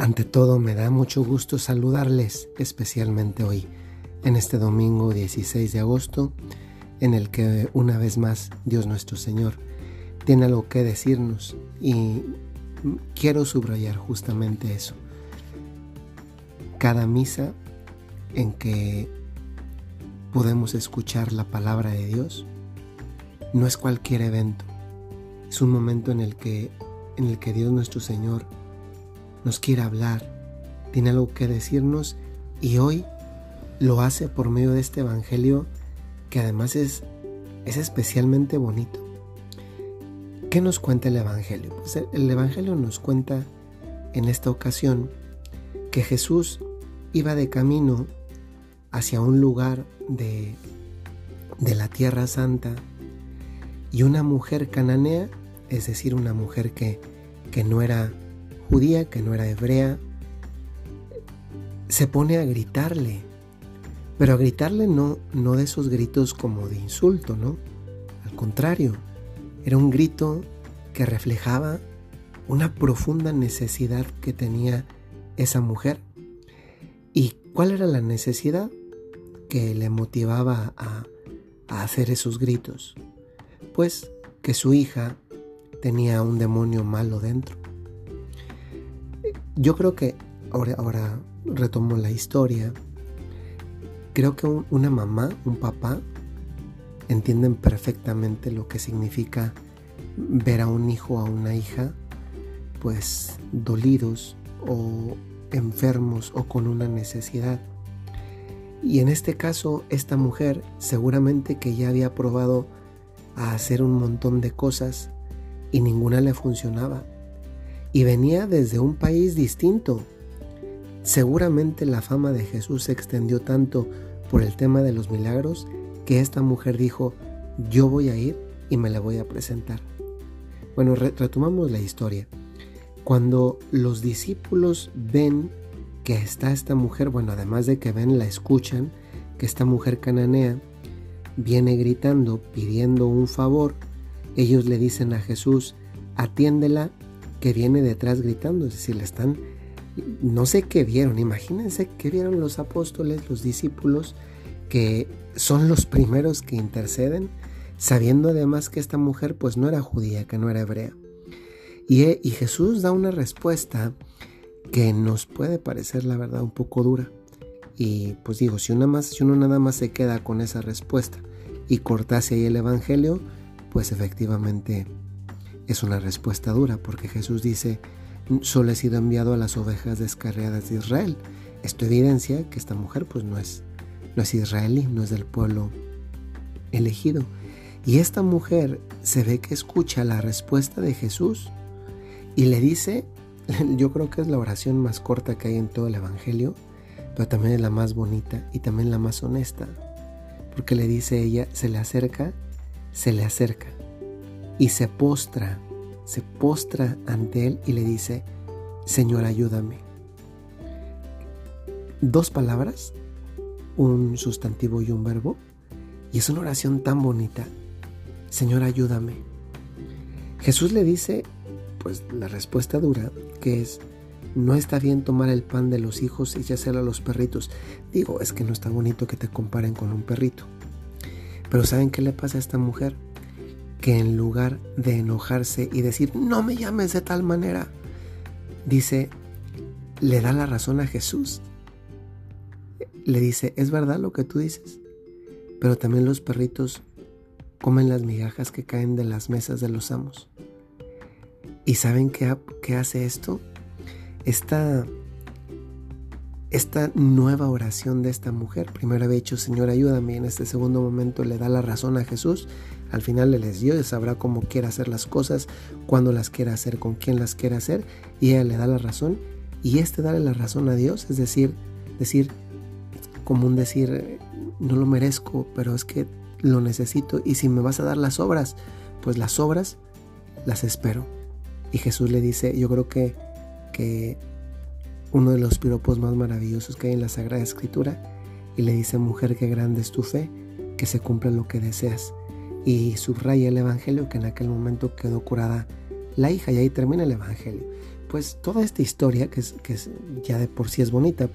Ante todo, me da mucho gusto saludarles, especialmente hoy, en este domingo 16 de agosto, en el que una vez más Dios nuestro Señor tiene algo que decirnos y quiero subrayar justamente eso. Cada misa en que podemos escuchar la palabra de Dios no es cualquier evento, es un momento en el que, en el que Dios nuestro Señor nos quiere hablar, tiene algo que decirnos y hoy lo hace por medio de este Evangelio que además es, es especialmente bonito. ¿Qué nos cuenta el Evangelio? Pues el Evangelio nos cuenta en esta ocasión que Jesús iba de camino hacia un lugar de, de la Tierra Santa y una mujer cananea, es decir, una mujer que, que no era judía, que no era hebrea, se pone a gritarle, pero a gritarle no, no de esos gritos como de insulto, ¿no? Al contrario, era un grito que reflejaba una profunda necesidad que tenía esa mujer. ¿Y cuál era la necesidad que le motivaba a, a hacer esos gritos? Pues que su hija tenía un demonio malo dentro. Yo creo que ahora, ahora retomo la historia. Creo que una mamá, un papá, entienden perfectamente lo que significa ver a un hijo o a una hija, pues dolidos o enfermos o con una necesidad. Y en este caso, esta mujer seguramente que ya había probado a hacer un montón de cosas y ninguna le funcionaba y venía desde un país distinto. Seguramente la fama de Jesús se extendió tanto por el tema de los milagros que esta mujer dijo, yo voy a ir y me la voy a presentar. Bueno, retomamos la historia. Cuando los discípulos ven que está esta mujer, bueno, además de que ven, la escuchan, que esta mujer cananea viene gritando, pidiendo un favor, ellos le dicen a Jesús, atiéndela que viene detrás gritando, es decir, le están, no sé qué vieron, imagínense qué vieron los apóstoles, los discípulos, que son los primeros que interceden, sabiendo además que esta mujer pues no era judía, que no era hebrea. Y, Jesús da una respuesta que nos puede parecer la verdad un poco dura. Y pues digo, si, una si uno nada más se queda con esa respuesta y cortase ahí el Evangelio, pues efectivamente es una respuesta dura porque Jesús dice, solo he sido enviado a las ovejas descarriadas de Israel. Esto evidencia que esta mujer pues no es, no es israelí, no es del pueblo elegido. Y esta mujer se ve que escucha la respuesta de Jesús y le dice, yo creo que es la oración más corta que hay en todo el Evangelio, pero también es la más bonita y también la más honesta, porque le dice ella, se le acerca, se le acerca y se postra, se postra ante él y le dice, Señor, ayúdame. Dos palabras, un sustantivo y un verbo, y es una oración tan bonita, Señor, ayúdame. Jesús le dice, pues la respuesta dura, que es, no está bien tomar el pan de los hijos y echárselo a los perritos. Digo, es que no está bonito que te comparen con un perrito. Pero ¿saben qué le pasa a esta mujer? Que en lugar de enojarse y decir, no me llames de tal manera, dice, le da la razón a Jesús. Le dice, es verdad lo que tú dices, pero también los perritos comen las migajas que caen de las mesas de los amos. ¿Y saben qué, hace esto? Esta, esta nueva oración de esta mujer, primero había dicho, Señor, ayúdame, en este segundo momento le da la razón a Jesús al final Él es Dios, sabrá cómo quiere hacer las cosas, cuándo las quiere hacer, con quién las quiere hacer, y ella le da la razón. Y este darle la razón a Dios, es decir, decir, como un decir, no lo merezco, pero es que lo necesito, y si me vas a dar las obras, pues las obras las espero. Y Jesús le dice, yo creo que, que uno de los piropos más maravillosos que hay en la Sagrada Escritura, y le dice, mujer, qué grande es tu fe, que se cumpla lo que deseas y subraya el Evangelio que en aquel momento quedó curada la hija y ahí termina el Evangelio. pues toda esta historia, que, es, que ya de por sí es bonita,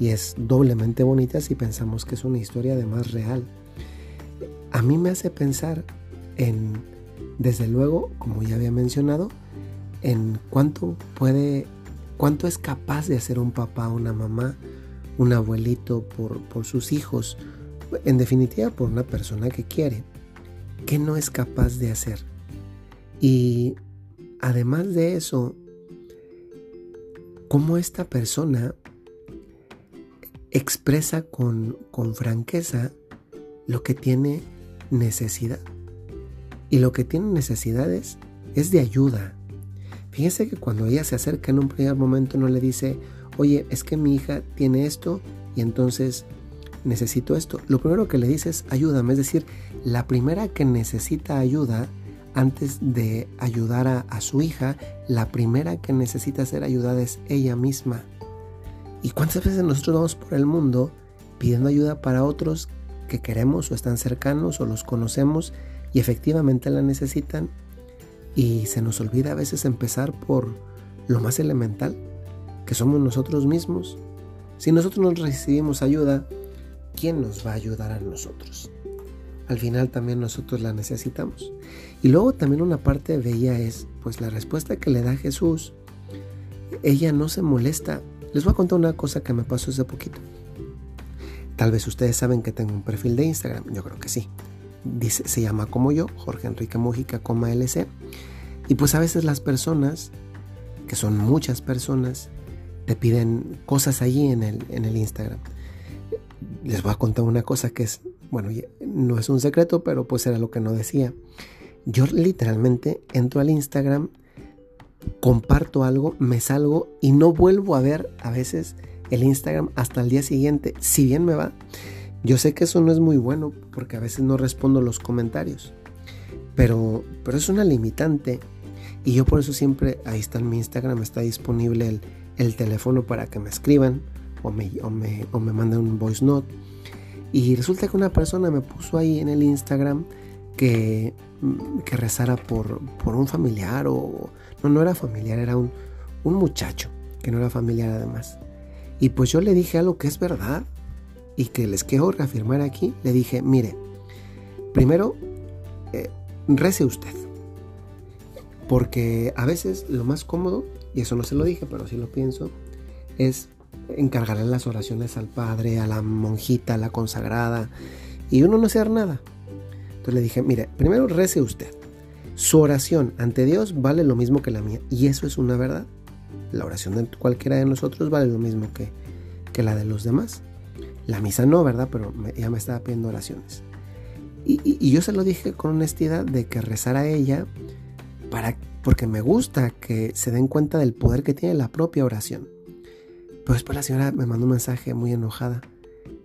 y es doblemente bonita si pensamos que es una historia de más real, a mí me hace pensar en, desde luego, como ya había mencionado, en cuánto puede, cuánto es capaz de hacer un papá, una mamá, un abuelito por, por sus hijos, en definitiva por una persona que quiere, que no es capaz de hacer. Y además de eso, cómo esta persona expresa con, con franqueza lo que tiene necesidad. Y lo que tiene necesidades es de ayuda. Fíjense que cuando ella se acerca en un primer momento no le dice, oye, es que mi hija tiene esto y entonces necesito esto. Lo primero que le dice es ayúdame, es decir, la primera que necesita ayuda antes de ayudar a, a, su hija, la primera que necesita ser ayudada es ella misma. ¿Y cuántas veces nosotros vamos por el mundo pidiendo ayuda para otros que queremos o están cercanos o los conocemos y efectivamente la necesitan? Y se nos olvida a veces empezar por lo más elemental, que somos nosotros mismos. Si nosotros no recibimos ayuda, ¿quién nos va a ayudar a nosotros? Al final también nosotros la necesitamos. Y luego también una parte de ella es, pues la respuesta que le da Jesús, ella no se molesta. Les voy a contar una cosa que me pasó hace poquito. Tal vez ustedes saben que tengo un perfil de Instagram, yo creo que sí. Dice, se llama como yo, Jorge Enrique Mujica, LC. Y pues a veces las personas, que son muchas personas, te piden cosas allí en el, en el Instagram. Les voy a contar una cosa que es, bueno, no es un secreto, pero pues era lo que no decía. Yo literalmente entro al Instagram, comparto algo, me salgo y no vuelvo a ver a veces el Instagram hasta el día siguiente, si bien me va. Yo sé que eso no es muy bueno porque a veces no respondo los comentarios, pero, pero es una limitante y yo por eso siempre, ahí está en mi Instagram, está disponible el, el teléfono para que me escriban o me, o me, o me manden un voice note. Y resulta que una persona me puso ahí en el Instagram que, que rezara por, por un familiar o... No, no era familiar, era un, un muchacho que no era familiar además. Y pues yo le dije algo que es verdad y que les quiero reafirmar aquí. Le dije, mire, primero, eh, rece usted. Porque a veces lo más cómodo, y eso no se lo dije, pero sí lo pienso, es encargarle las oraciones al padre, a la monjita, a la consagrada, y uno no hacer nada. Entonces le dije, mire, primero rece usted. Su oración ante Dios vale lo mismo que la mía, y eso es una verdad. La oración de cualquiera de nosotros vale lo mismo que, que la de los demás. La misa no, ¿verdad? Pero ella me estaba pidiendo oraciones. Y, y, yo se lo dije con honestidad de que rezara ella para, porque me gusta que se den cuenta del poder que tiene la propia oración. Pero después la señora me mandó un mensaje muy enojada.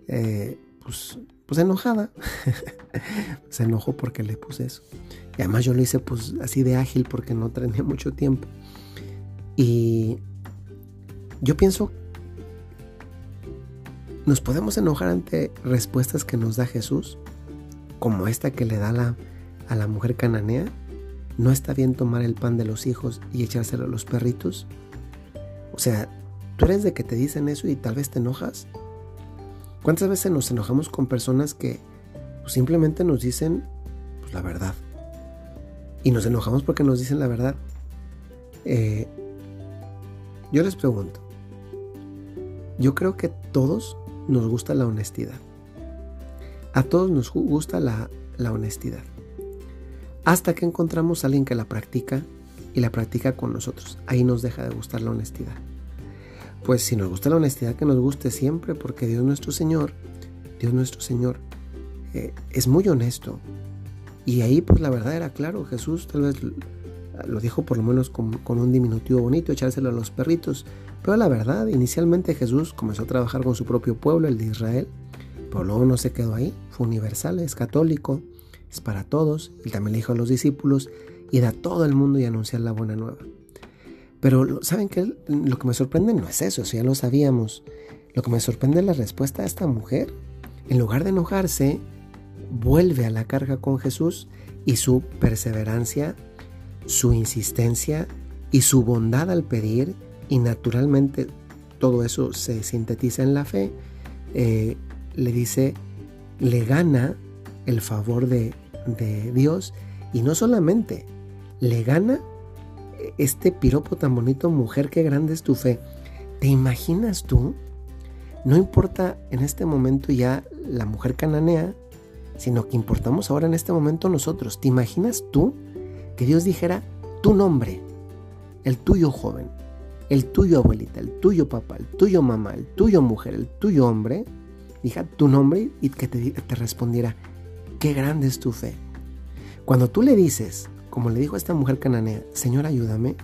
Eh, pues, pues enojada. se enojó porque le puse eso. Y además yo lo hice pues así de ágil porque no tenía mucho tiempo. Y yo pienso, nos podemos enojar ante respuestas que nos da Jesús, como esta que le da la, a la mujer cananea. ¿No está bien tomar el pan de los hijos y echárselo a los perritos? O sea, tú eres de que te dicen eso y tal vez te enojas. ¿Cuántas veces nos enojamos con personas que pues, simplemente nos dicen pues, la verdad? Y nos enojamos porque nos dicen la verdad. Eh, yo les pregunto, yo creo que a todos nos gusta la honestidad. A todos nos gusta la, la honestidad. Hasta que encontramos a alguien que la practica y la practica con nosotros. Ahí nos deja de gustar la honestidad. Pues si nos gusta la honestidad, que nos guste siempre, porque Dios nuestro Señor, Dios nuestro Señor, eh, es muy honesto. Y ahí pues la verdad era claro, Jesús tal vez lo dijo por lo menos con, un diminutivo bonito, echárselo a los perritos. Pero la verdad, inicialmente Jesús comenzó a trabajar con su propio pueblo, el de Israel, pero luego no se quedó ahí, fue universal, es católico, es para todos, y también le dijo a los discípulos, ir a todo el mundo y anunciar la buena nueva. Pero ¿saben qué? Lo que me sorprende no es eso, eso ya lo sabíamos. Lo que me sorprende es la respuesta de esta mujer. En lugar de enojarse, vuelve a la carga con Jesús y su perseverancia su insistencia y su bondad al pedir, y naturalmente todo eso se sintetiza en la fe, eh, le dice, le gana el favor de, de Dios y no solamente, le gana este piropo tan bonito, mujer, qué grande es tu fe. ¿Te imaginas tú? No importa en este momento ya la mujer cananea, sino que importamos ahora en este momento nosotros. ¿Te imaginas tú que Dios dijera tu nombre, el tuyo joven, el tuyo abuelita, el tuyo papá, el tuyo mamá, el tuyo mujer, el tuyo hombre? Dija tu nombre y que te, te respondiera, qué grande es tu fe. Cuando tú le dices, como le dijo esta mujer cananea, Señor ayúdame,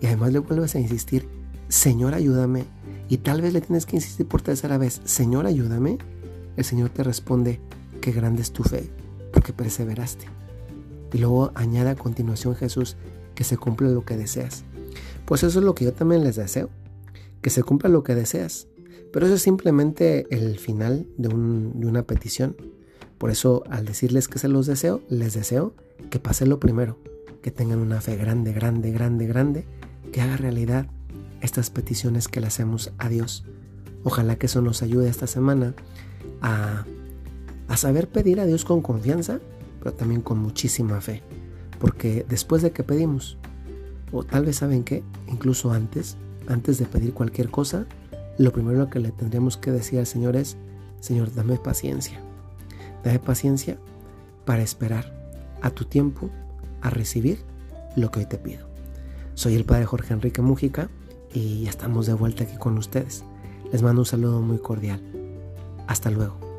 y además le vuelves a insistir, Señor ayúdame, y tal vez le tienes que insistir por tercera vez, Señor ayúdame, el Señor te responde, qué grande es tu fe, porque perseveraste. Y luego añade a continuación Jesús, que se cumpla lo que deseas. Pues eso es lo que yo también les deseo, que se cumpla lo que deseas. Pero eso es simplemente el final de una petición. Por eso al decirles que se los deseo, les deseo que pase lo primero, que tengan una fe grande, grande, grande, grande, que haga realidad estas peticiones que le hacemos a Dios. Ojalá que eso nos ayude esta semana a, a saber pedir a Dios con confianza, pero también con muchísima fe. Porque después de que pedimos, o tal vez saben que, incluso antes, antes de pedir cualquier cosa, lo primero que le tendríamos que decir al Señor es, Señor, dame paciencia. Dame paciencia para esperar a tu tiempo a recibir lo que hoy te pido. Soy el Padre Jorge Enrique Mújica y ya estamos de vuelta aquí con ustedes. Les mando un saludo muy cordial. Hasta luego.